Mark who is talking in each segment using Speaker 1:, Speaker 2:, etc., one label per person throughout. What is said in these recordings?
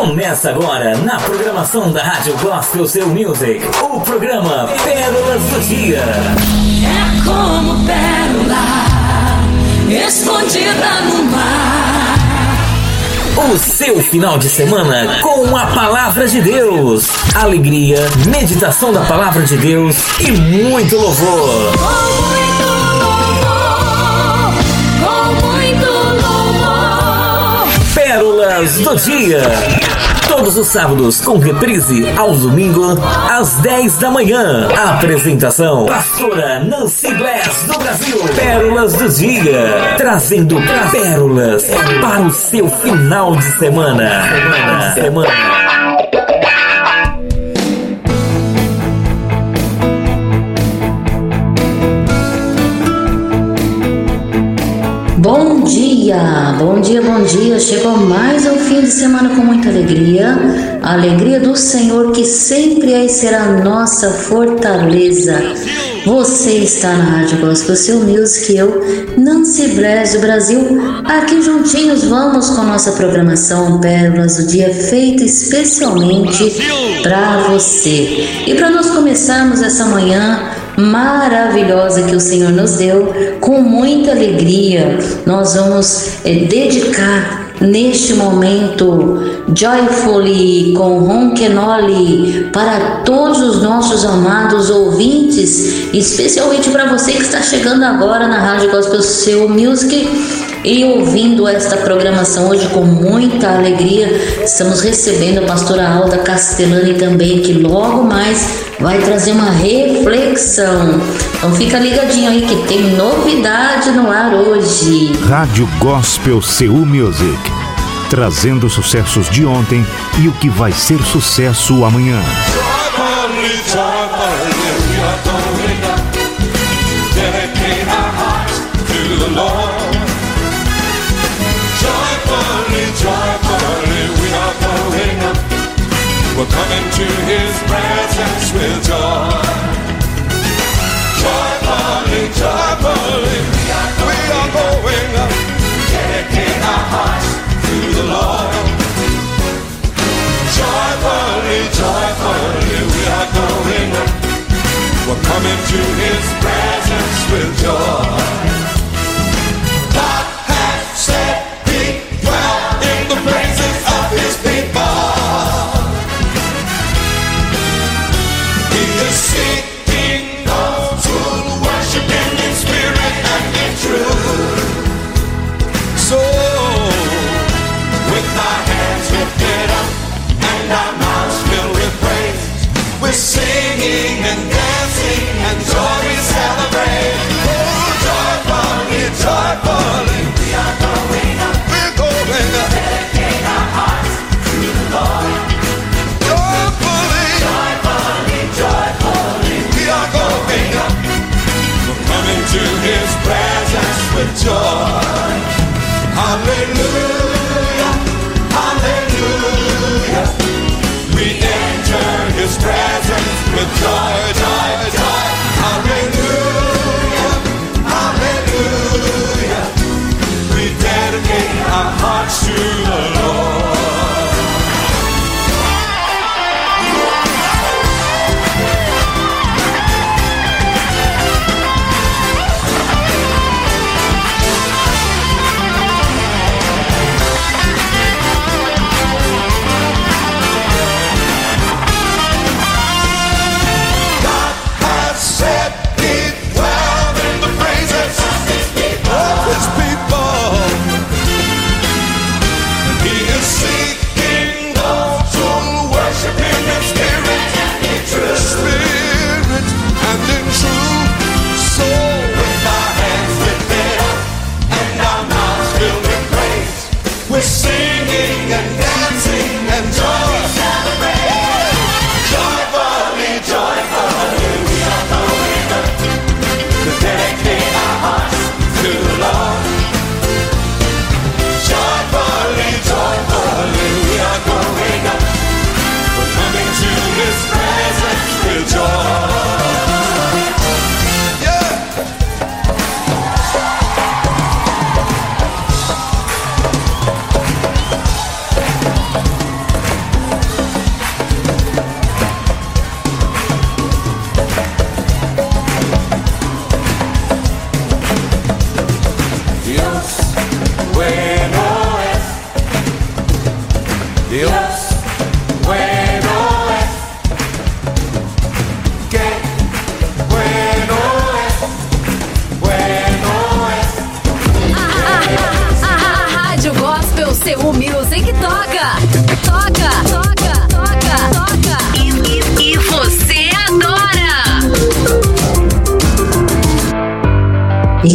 Speaker 1: Começa agora na programação da Rádio Gospel Seu Music, o programa Pérolas do Dia.
Speaker 2: É como pérola escondida no mar.
Speaker 1: O seu final de semana com a palavra de Deus. Alegria, meditação da palavra de Deus e muito louvor. Pérolas do Dia. Todos os sábados com reprise ao domingo às 10 da manhã. Apresentação: Pastora Nancy Bless do Brasil. Pérolas do Dia. Trazendo pérolas para o seu final de semana. Semana. semana.
Speaker 3: Dia, bom dia, bom dia. Chegou mais um fim de semana com muita alegria. A alegria do Senhor que sempre é e será nossa fortaleza. Você está na Rádio Gospel Seu Music, eu, Nancy Bless do Brasil. Aqui juntinhos vamos com nossa programação Pérolas do Dia, feita especialmente para você. E para nós começarmos essa manhã maravilhosa que o Senhor nos deu, com muita alegria, nós vamos eh, dedicar neste momento Joyfully com Ronquenoli para todos os nossos amados ouvintes, especialmente para você que está chegando agora na Rádio Gospel Seu Music e ouvindo esta programação hoje com muita alegria. Estamos recebendo a pastora Alda Castellani também, que logo mais vai trazer uma reflexão. Então fica ligadinho aí que tem novidade no ar hoje.
Speaker 4: Rádio Gospel Seu Music. Trazendo sucessos de ontem e o que vai ser sucesso amanhã.
Speaker 5: We are going we are going. We're coming to His presence with joy. Joyfully, joyfully, we are going up. Dedicate our hearts to the Lord. Joyfully, joyfully, we are going up. We're coming to His presence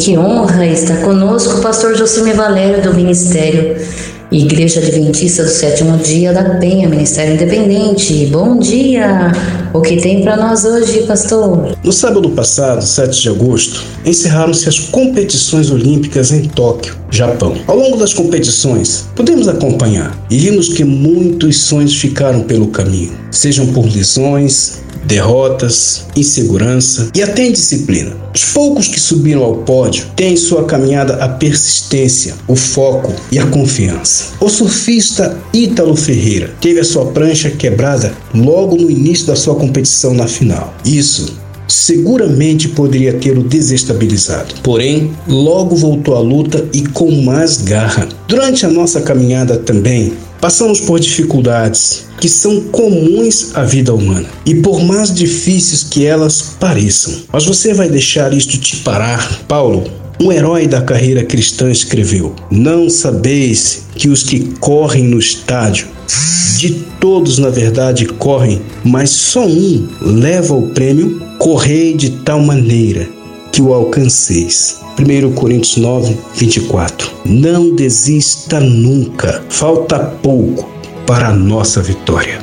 Speaker 3: que honra estar conosco o pastor Josime Valério do Ministério Igreja Adventista do Sétimo Dia da Penha, Ministério Independente. Bom dia! O que tem para nós hoje, pastor?
Speaker 6: No sábado passado, 7 de agosto, encerraram-se as competições olímpicas em Tóquio, Japão. Ao longo das competições, podemos acompanhar e vimos que muitos sonhos ficaram pelo caminho, sejam por lesões, derrotas, insegurança e até indisciplina. Os poucos que subiram ao pódio têm em sua caminhada a persistência, o foco e a confiança. O surfista Ítalo Ferreira teve a sua prancha quebrada logo no início da sua competição na final. Isso seguramente poderia tê-lo desestabilizado. Porém, logo voltou à luta e com mais garra. Durante a nossa caminhada também, passamos por dificuldades que são comuns à vida humana e por mais difíceis que elas pareçam. Mas você vai deixar isto te parar? Paulo, um herói da carreira cristã escreveu: Não sabeis que os que correm no estádio, de todos na verdade correm, mas só um leva o prêmio? Correi de tal maneira que o alcanceis. 1 Coríntios 9, 24. Não desista nunca, falta pouco para a nossa vitória.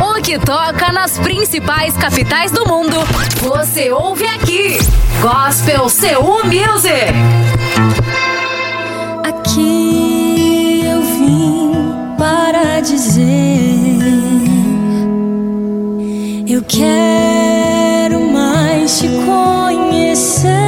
Speaker 2: O que toca nas principais capitais do mundo, você ouve aqui. Gospel Seu Music.
Speaker 7: Aqui eu vim para dizer: Eu quero say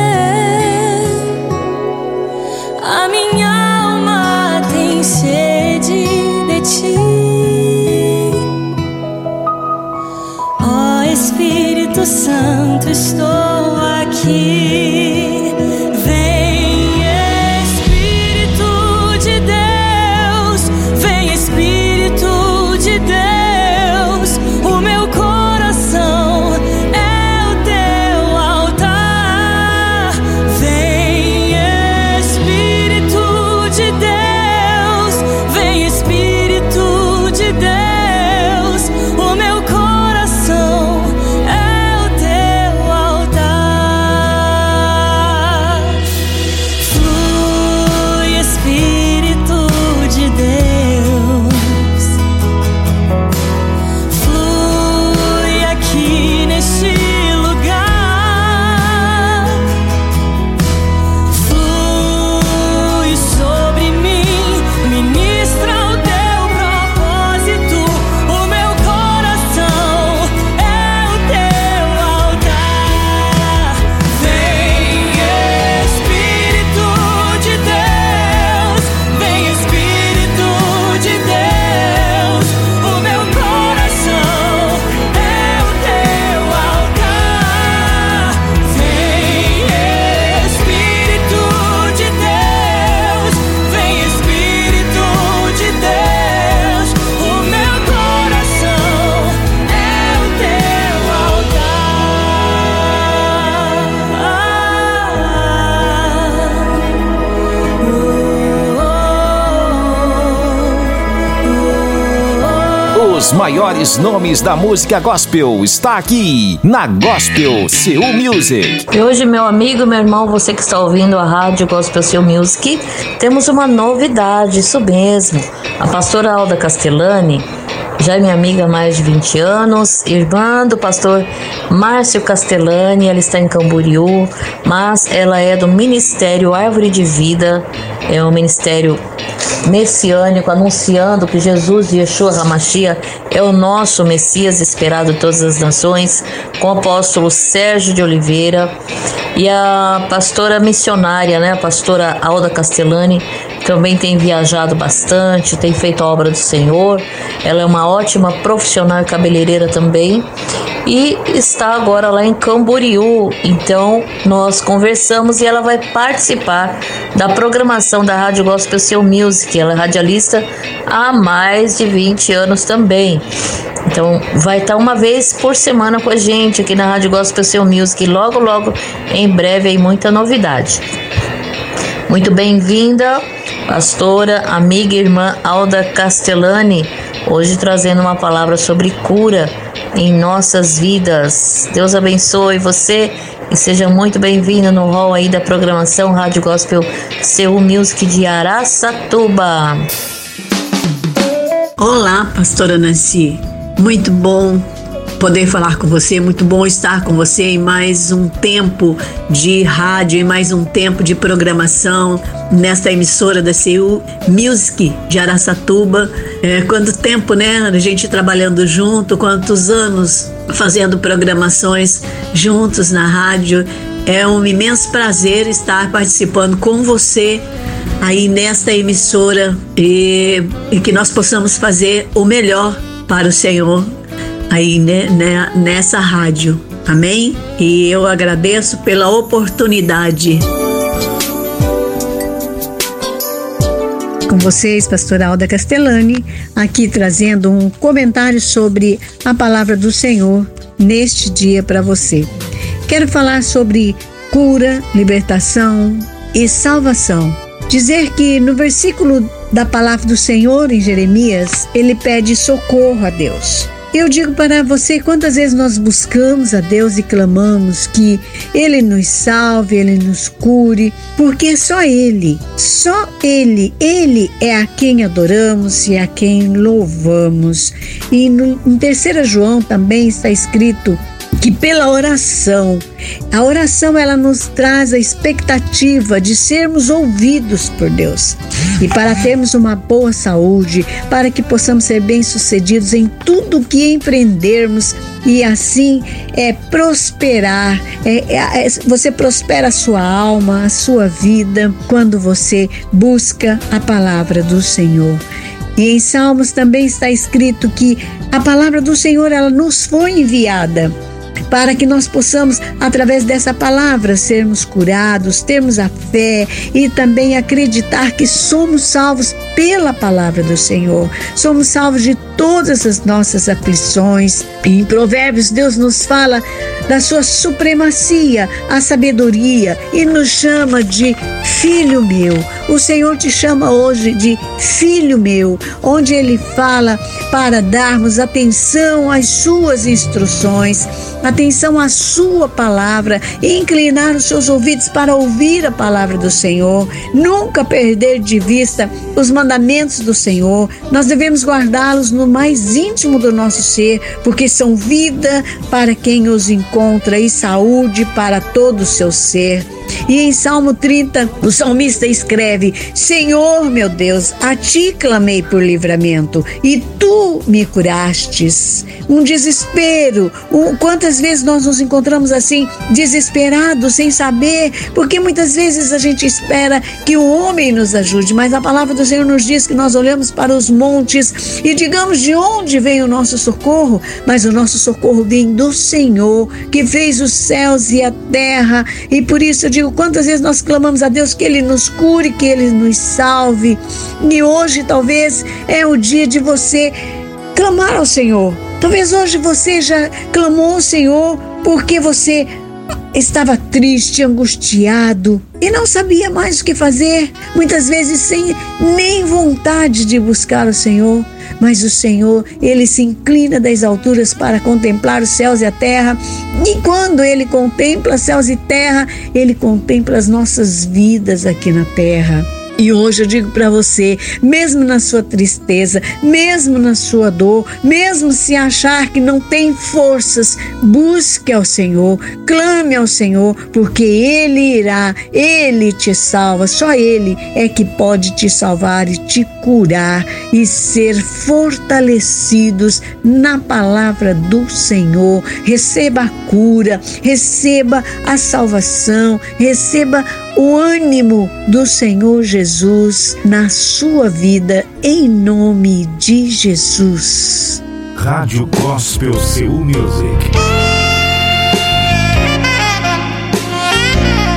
Speaker 8: Os maiores nomes da música gospel está aqui na Gospel Seu Music.
Speaker 3: E hoje, meu amigo, meu irmão, você que está ouvindo a rádio Gospel Seu Music, temos uma novidade, isso mesmo. A pastora Alda Castellani, já é minha amiga há mais de 20 anos, irmã do pastor Márcio Castellani, ela está em Camboriú, mas ela é do Ministério Árvore de Vida, é um ministério messiânico, anunciando que Jesus, Yeshua Hamashia, é o nosso Messias esperado de todas as nações, com o apóstolo Sérgio de Oliveira e a pastora missionária, né, a pastora Alda Castellani, também tem viajado bastante, tem feito a obra do Senhor. Ela é uma ótima profissional cabeleireira também e está agora lá em Camboriú. Então nós conversamos e ela vai participar da programação da Rádio Gospel Seu Music. Ela é radialista há mais de 20 anos também. Então vai estar uma vez por semana com a gente aqui na Rádio Gospel Seu Music. Logo, logo, em breve aí muita novidade. Muito bem-vinda, pastora, amiga e irmã Alda Castellani, hoje trazendo uma palavra sobre cura em nossas vidas. Deus abençoe você e seja muito bem-vindo no hall aí da programação Rádio Gospel Seu Music de Araçatuba.
Speaker 9: Olá, pastora Nancy. Muito bom poder falar com você, muito bom estar com você em mais um tempo de rádio, em mais um tempo de programação nesta emissora da CU Music de Araçatuba. É, quanto tempo, né? A gente trabalhando junto, quantos anos fazendo programações juntos na rádio. É um imenso prazer estar participando com você aí nesta emissora e, e que nós possamos fazer o melhor para o Senhor aí né, né, nessa rádio. Amém? E eu agradeço pela oportunidade.
Speaker 10: Com vocês, pastora Alda Castellani, aqui trazendo um comentário sobre a palavra do Senhor neste dia para você. Quero falar sobre cura, libertação e salvação. Dizer que no versículo da palavra do Senhor em Jeremias, ele pede socorro a Deus. Eu digo para você quantas vezes nós buscamos a Deus e clamamos que Ele nos salve, Ele nos cure, porque é só Ele, só Ele, Ele é a quem adoramos e a quem louvamos. E no, em 3 João também está escrito que pela oração, a oração ela nos traz a expectativa de sermos ouvidos por Deus. E para termos uma boa saúde, para que possamos ser bem-sucedidos em tudo que empreendermos e assim é prosperar. É, é, é, você prospera a sua alma, a sua vida, quando você busca a palavra do Senhor. E em Salmos também está escrito que a palavra do Senhor ela nos foi enviada para que nós possamos, através dessa palavra, sermos curados, termos a fé e também acreditar que somos salvos pela palavra do Senhor. Somos salvos de todas as nossas aflições. Em Provérbios, Deus nos fala da sua supremacia, a sabedoria e nos chama de filho meu. O Senhor te chama hoje de filho meu, onde ele fala para darmos atenção às suas instruções, atenção à sua palavra e inclinar os seus ouvidos para ouvir a palavra do Senhor. Nunca perder de vista os mandamentos do Senhor. Nós devemos guardá-los no mais íntimo do nosso ser, porque são vida para quem os encontra e saúde para todo o seu ser. E em Salmo 30, o salmista escreve: Senhor meu Deus, a ti clamei por livramento e tu me curastes. Um desespero. Um, quantas vezes nós nos encontramos assim, desesperados, sem saber, porque muitas vezes a gente espera que o homem nos ajude, mas a palavra do Senhor nos diz que nós olhamos para os montes e digamos de onde vem o nosso socorro, mas o nosso socorro vem do Senhor, que fez os céus e a terra, e por isso eu digo quantas vezes nós clamamos a Deus que Ele nos cure, que Ele nos salve. E hoje talvez é o dia de você clamar ao Senhor. Talvez hoje você já clamou ao Senhor porque você estava triste, angustiado e não sabia mais o que fazer, muitas vezes sem nem vontade de buscar o Senhor. Mas o Senhor, ele se inclina das alturas para contemplar os céus e a terra. E quando ele contempla céus e terra, ele contempla as nossas vidas aqui na terra. E hoje eu digo para você, mesmo na sua tristeza, mesmo na sua dor, mesmo se achar que não tem forças, busque ao Senhor, clame ao Senhor, porque Ele irá, Ele te salva, só Ele é que pode te salvar e te curar e ser fortalecidos na palavra do Senhor. Receba a cura, receba a salvação, receba o ânimo do Senhor Jesus na sua vida, em nome de Jesus.
Speaker 4: Rádio Gospel Seu Music.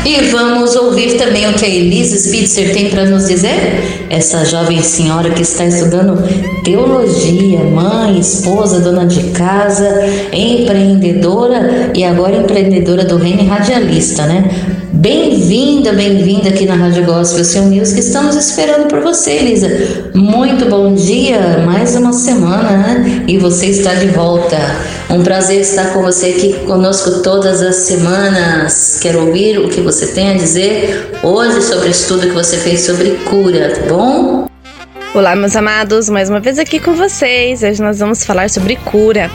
Speaker 3: E vamos ouvir também o que a Elisa Spitzer tem para nos dizer? Essa jovem senhora que está estudando teologia, mãe, esposa, dona de casa, empreendedora e agora empreendedora do reino radialista, né? Bem-vinda, bem-vinda aqui na Rádio Gospel Seu Music. Estamos esperando por você, Elisa. Muito bom dia, mais uma semana, né? E você está de volta. Um prazer estar com você aqui conosco todas as semanas. Quero ouvir o que você tem a dizer hoje sobre o estudo que você fez sobre cura, tá bom?
Speaker 11: Olá, meus amados, mais uma vez aqui com vocês. Hoje nós vamos falar sobre cura,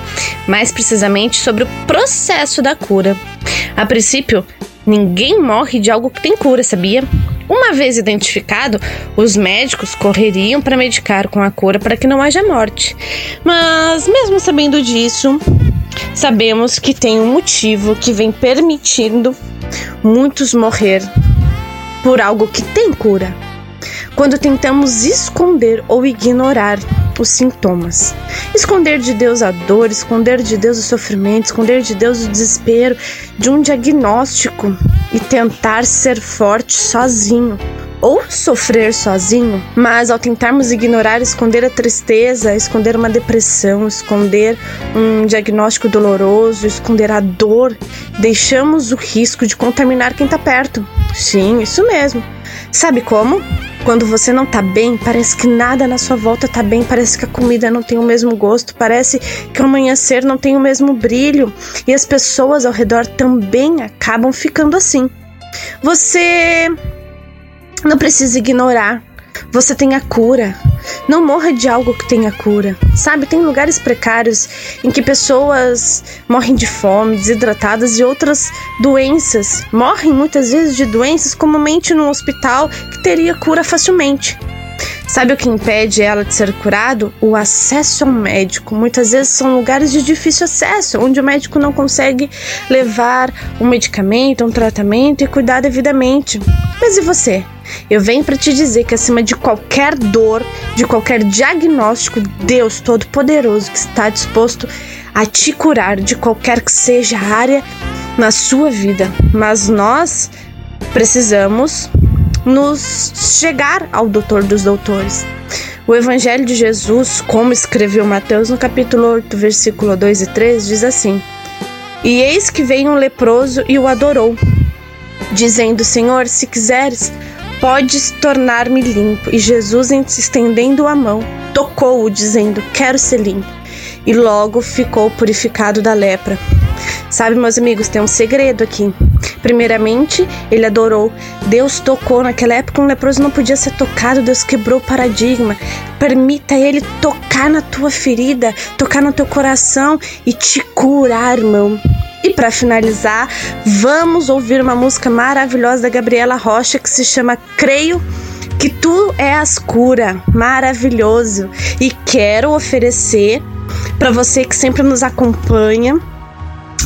Speaker 11: mais precisamente sobre o processo da cura. A princípio, ninguém morre de algo que tem cura, sabia? Uma vez identificado, os médicos correriam para medicar com a cura para que não haja morte. Mas, mesmo sabendo disso, sabemos que tem um motivo que vem permitindo muitos morrer por algo que tem cura. Quando tentamos esconder ou ignorar os sintomas. Esconder de Deus a dor, esconder de Deus o sofrimento, esconder de Deus o desespero de um diagnóstico e tentar ser forte sozinho ou sofrer sozinho, mas ao tentarmos ignorar, esconder a tristeza, esconder uma depressão, esconder um diagnóstico doloroso, esconder a dor, deixamos o risco de contaminar quem está perto. Sim, isso mesmo. Sabe como? Quando você não tá bem, parece que nada na sua volta tá bem, parece que a comida não tem o mesmo gosto, parece que o amanhecer não tem o mesmo brilho e as pessoas ao redor também acabam ficando assim. Você não precisa ignorar. Você tem a cura. Não morra de algo que tenha cura. Sabe, tem lugares precários em que pessoas morrem de fome, desidratadas e outras doenças. Morrem muitas vezes de doenças comumente num hospital que teria cura facilmente. Sabe o que impede ela de ser curado? O acesso ao médico. Muitas vezes são lugares de difícil acesso, onde o médico não consegue levar um medicamento, um tratamento e cuidar devidamente. Mas e você? Eu venho para te dizer que acima de qualquer dor, de qualquer diagnóstico, Deus Todo-Poderoso que está disposto a te curar de qualquer que seja a área na sua vida. Mas nós precisamos nos chegar ao doutor dos doutores. O Evangelho de Jesus, como escreveu Mateus no capítulo 8, versículo 2 e 3, diz assim: E eis que veio um leproso e o adorou, dizendo: Senhor, se quiseres, podes tornar-me limpo. E Jesus, estendendo a mão, tocou-o, dizendo: Quero ser limpo. E logo ficou purificado da lepra. Sabe, meus amigos, tem um segredo aqui. Primeiramente, ele adorou. Deus tocou. Naquela época, um leproso não podia ser tocado. Deus quebrou o paradigma. Permita ele tocar na tua ferida, tocar no teu coração e te curar, irmão. E para finalizar, vamos ouvir uma música maravilhosa da Gabriela Rocha que se chama Creio que tu és cura, maravilhoso. E quero oferecer para você que sempre nos acompanha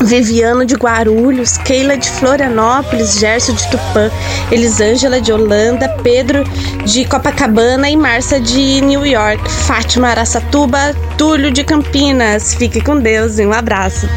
Speaker 11: Viviano de Guarulhos, Keila de Florianópolis, Gerson de Tupã, Elisângela de Holanda, Pedro de Copacabana e Márcia de New York, Fátima Araçatuba, Túlio de Campinas. Fique com Deus e um abraço.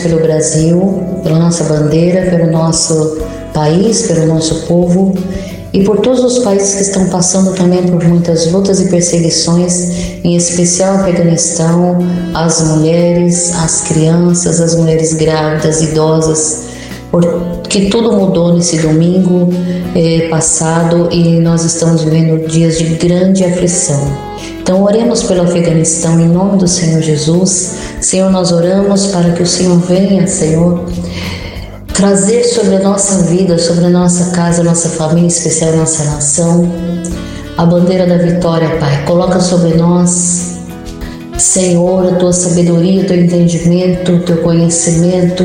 Speaker 7: Pelo
Speaker 3: Brasil, pela nossa bandeira, pelo nosso país, pelo nosso povo e por todos os países que estão passando também por muitas lutas e perseguições, em especial o Afeganistão, as mulheres, as crianças, as mulheres grávidas, idosas, porque tudo mudou nesse domingo eh, passado e nós estamos vivendo dias de grande aflição. Então, oremos pelo Afeganistão em nome do Senhor Jesus. Senhor, nós oramos para que o Senhor venha, Senhor, trazer sobre a nossa vida, sobre a nossa casa, nossa família, em especial a nossa nação, a bandeira da vitória, Pai. Coloca sobre nós, Senhor, a tua sabedoria, o teu entendimento, o teu conhecimento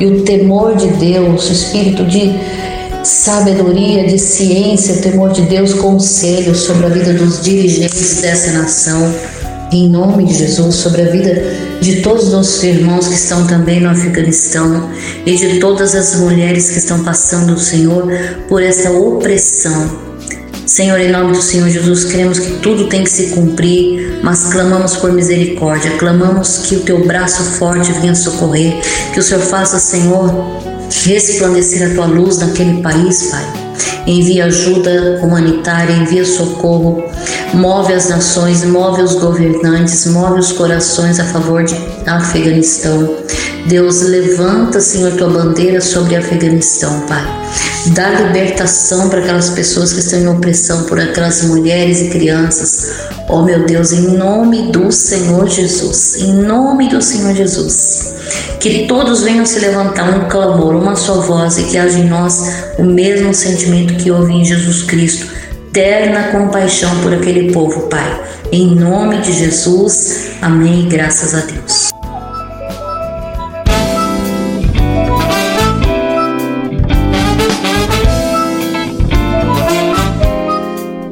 Speaker 3: e o temor de Deus, o espírito de sabedoria, de ciência, o temor de Deus, conselho sobre a vida dos dirigentes dessa nação em nome de Jesus, sobre a vida de todos os nossos irmãos que estão também no Afeganistão e de todas as mulheres que estão passando, Senhor, por essa opressão. Senhor, em nome do Senhor Jesus, queremos que tudo tem que se cumprir, mas clamamos por misericórdia, clamamos que o teu braço forte venha socorrer, que o Senhor faça, Senhor, resplandecer a tua luz naquele país, Pai. Envia ajuda humanitária, envia socorro, move as nações, move os governantes, move os corações a favor de Afeganistão. Deus, levanta, Senhor, tua bandeira sobre Afeganistão, Pai. Dá libertação para aquelas pessoas que estão em opressão, por aquelas mulheres e crianças. Oh, meu Deus, em nome do Senhor Jesus, em nome do Senhor Jesus. Que todos venham se levantar um clamor, uma só voz e que haja em nós o mesmo sentimento que houve em Jesus Cristo. Terna compaixão por aquele povo, Pai. Em nome de Jesus, amém. Graças a Deus.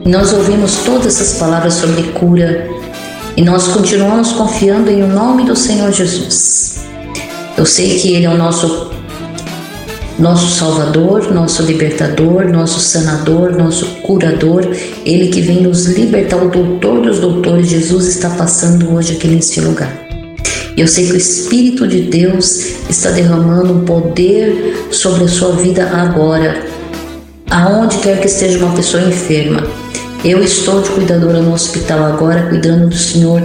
Speaker 3: Nós ouvimos todas essas palavras sobre cura e nós continuamos confiando em o nome do Senhor Jesus. Eu sei que Ele é o nosso nosso Salvador, nosso libertador, nosso sanador, nosso curador, Ele que vem nos libertar, o doutor dos doutores, Jesus está passando hoje aqui nesse lugar. Eu sei que o Espírito de Deus está derramando um poder sobre a sua vida agora, aonde quer que esteja uma pessoa enferma. Eu estou de cuidadora no hospital agora, cuidando do senhor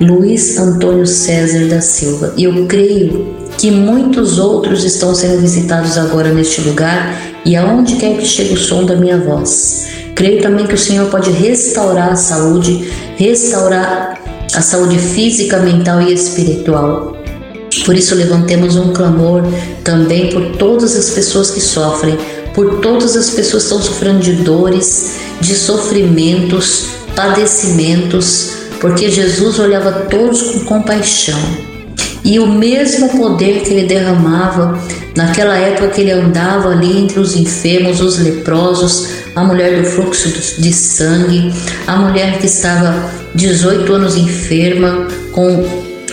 Speaker 3: Luiz Antônio César da Silva. E eu creio que muitos outros estão sendo visitados agora neste lugar e aonde quer que chegue o som da minha voz. Creio também que o Senhor pode restaurar a saúde, restaurar a saúde física, mental e espiritual. Por isso, levantemos um clamor também por todas as pessoas que sofrem, por todas as pessoas que estão sofrendo de dores, de sofrimentos, padecimentos, porque Jesus olhava todos com compaixão. E o mesmo poder que ele derramava naquela época que ele andava ali entre os enfermos, os leprosos, a mulher do fluxo de sangue, a mulher que estava 18 anos enferma, com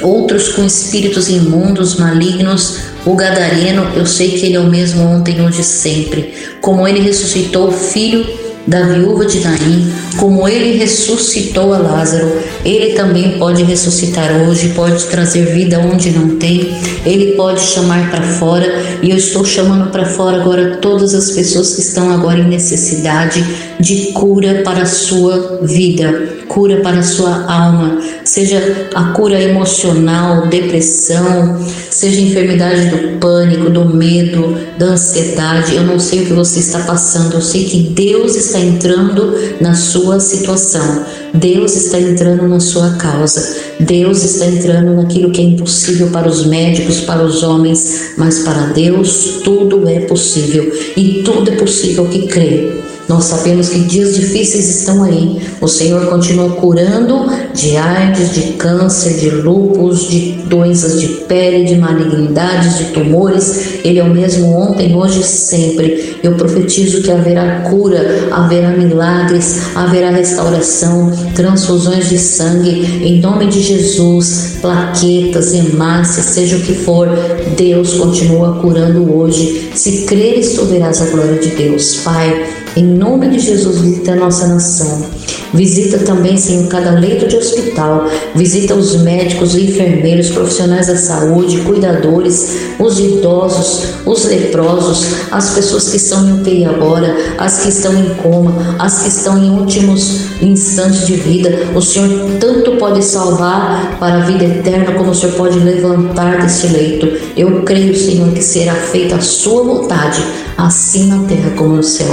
Speaker 3: outros com espíritos imundos, malignos, o gadareno, eu sei que ele é o mesmo ontem, hoje e sempre. Como ele ressuscitou o filho da viúva de Naim, como ele ressuscitou a Lázaro, ele também pode ressuscitar hoje, pode trazer vida onde não tem, ele pode chamar para fora, e eu estou chamando para fora agora todas as pessoas que estão agora em necessidade de cura para a sua vida, cura para a sua alma, seja a cura emocional, depressão, seja enfermidade do pânico, do medo, da ansiedade. Eu não sei o que você está passando, eu sei que Deus está entrando na sua situação. Deus está entrando na sua causa. Deus está entrando naquilo que é impossível para os médicos, para os homens, mas para Deus tudo é possível e tudo é possível que crê. Nós sabemos que dias difíceis estão aí. O Senhor continua curando de AIDS, de câncer, de lúpus, de doenças de pele, de malignidades, de tumores. Ele é o mesmo ontem, hoje e sempre. Eu profetizo que haverá cura, haverá milagres, haverá restauração, transfusões de sangue. Em nome de Jesus, plaquetas, hemácias, seja o que for, Deus continua curando hoje. Se creres, tu verás a glória de Deus. Pai, em nome de Jesus, visita a nossa nação. Visita também, Senhor, cada leito de hospital. Visita os médicos, os enfermeiros, profissionais da saúde, cuidadores, os idosos, os leprosos, as pessoas que estão em UTI agora, as que estão em coma, as que estão em últimos instantes de vida. O Senhor tanto pode salvar para a vida eterna, como o Senhor pode levantar desse leito. Eu creio, Senhor, que será feita a sua vontade, assim na terra como no céu.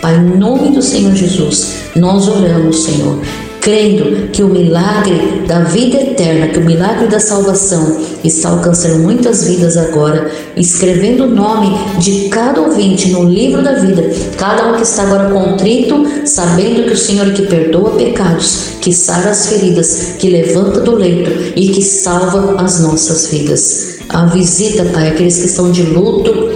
Speaker 3: Pai, em nome do Senhor Jesus, nós oramos, Senhor, crendo que o milagre da vida eterna, que o milagre da salvação está alcançando muitas vidas agora, escrevendo o nome de cada ouvinte no livro da vida, cada um que está agora contrito, sabendo que o Senhor é que perdoa pecados, que sara as feridas, que levanta do leito e que salva as nossas vidas. A visita, Pai, aqueles que estão de luto,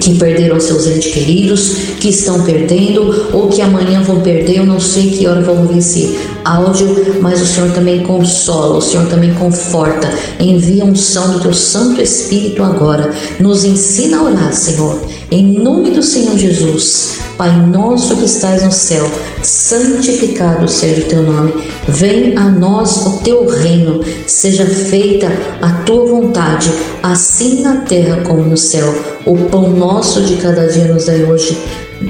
Speaker 3: que perderam seus entes queridos, que estão perdendo ou que amanhã vão perder, eu não sei que hora vão ver esse áudio, mas o Senhor também consola, o Senhor também conforta, envia um som do teu Santo Espírito agora, nos ensina a orar, Senhor, em nome do Senhor Jesus. Pai nosso que estás no céu, santificado seja o teu nome. Vem a nós o teu reino, seja feita a tua vontade, assim na terra como no céu. O pão nosso de cada dia nos dai hoje.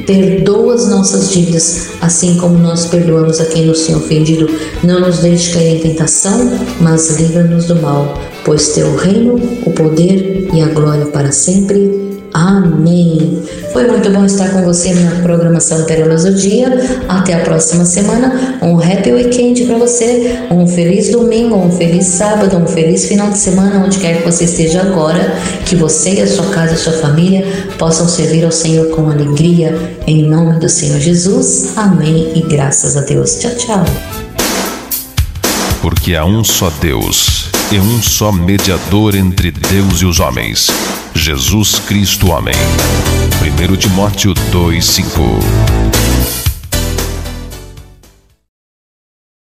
Speaker 3: Perdoa as nossas dívidas, assim como nós perdoamos a quem nos tem ofendido. Não nos deixe cair em tentação, mas livra-nos do mal, pois teu reino, o poder e a glória para sempre. Amém. Foi muito bom estar com você na programação Pérolas do Dia. Até a próxima semana. Um happy weekend para você. Um feliz domingo, um feliz sábado, um feliz final de semana, onde quer que você esteja agora. Que você e a sua casa e a sua família possam servir ao Senhor com alegria. Em nome do Senhor Jesus. Amém. E graças a Deus. Tchau, tchau.
Speaker 12: Porque há um só Deus e um só mediador entre Deus e os homens, Jesus Cristo homem. 1 Timóteo 2:5